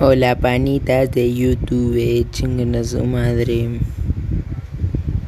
Hola panitas de YouTube, eh, chinguen a su madre.